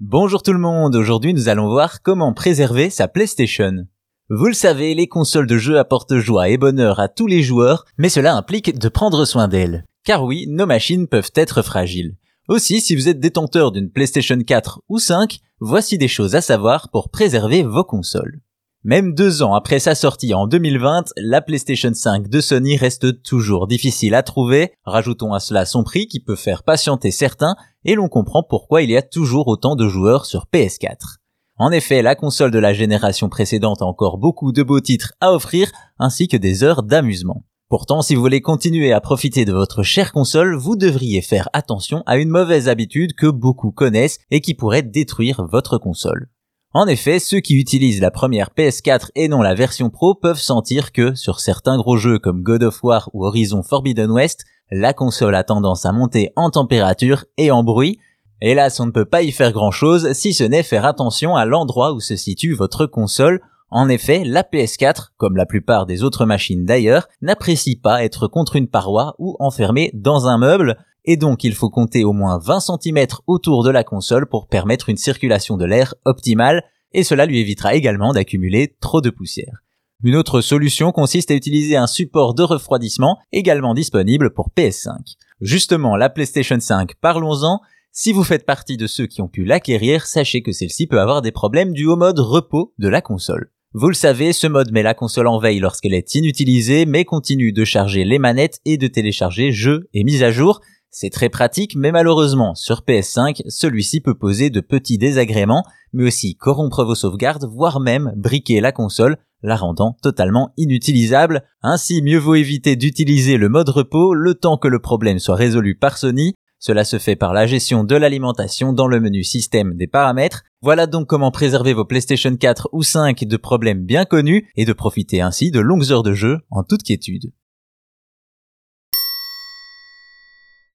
Bonjour tout le monde, aujourd'hui nous allons voir comment préserver sa PlayStation. Vous le savez, les consoles de jeux apportent joie et bonheur à tous les joueurs, mais cela implique de prendre soin d'elles. Car oui, nos machines peuvent être fragiles. Aussi, si vous êtes détenteur d'une PlayStation 4 ou 5, voici des choses à savoir pour préserver vos consoles. Même deux ans après sa sortie en 2020, la PlayStation 5 de Sony reste toujours difficile à trouver. Rajoutons à cela son prix qui peut faire patienter certains et l'on comprend pourquoi il y a toujours autant de joueurs sur PS4. En effet, la console de la génération précédente a encore beaucoup de beaux titres à offrir ainsi que des heures d'amusement. Pourtant, si vous voulez continuer à profiter de votre chère console, vous devriez faire attention à une mauvaise habitude que beaucoup connaissent et qui pourrait détruire votre console. En effet, ceux qui utilisent la première PS4 et non la version Pro peuvent sentir que, sur certains gros jeux comme God of War ou Horizon Forbidden West, la console a tendance à monter en température et en bruit. Hélas, on ne peut pas y faire grand chose si ce n'est faire attention à l'endroit où se situe votre console. En effet, la PS4, comme la plupart des autres machines d'ailleurs, n'apprécie pas être contre une paroi ou enfermée dans un meuble, et donc il faut compter au moins 20 cm autour de la console pour permettre une circulation de l'air optimale, et cela lui évitera également d'accumuler trop de poussière. Une autre solution consiste à utiliser un support de refroidissement également disponible pour PS5. Justement, la PlayStation 5, parlons-en. Si vous faites partie de ceux qui ont pu l'acquérir, sachez que celle-ci peut avoir des problèmes dus au mode repos de la console. Vous le savez, ce mode met la console en veille lorsqu'elle est inutilisée, mais continue de charger les manettes et de télécharger jeux et mises à jour, c'est très pratique, mais malheureusement, sur PS5, celui-ci peut poser de petits désagréments, mais aussi corrompre vos sauvegardes, voire même briquer la console, la rendant totalement inutilisable. Ainsi, mieux vaut éviter d'utiliser le mode repos le temps que le problème soit résolu par Sony. Cela se fait par la gestion de l'alimentation dans le menu système des paramètres. Voilà donc comment préserver vos PlayStation 4 ou 5 de problèmes bien connus et de profiter ainsi de longues heures de jeu en toute quiétude.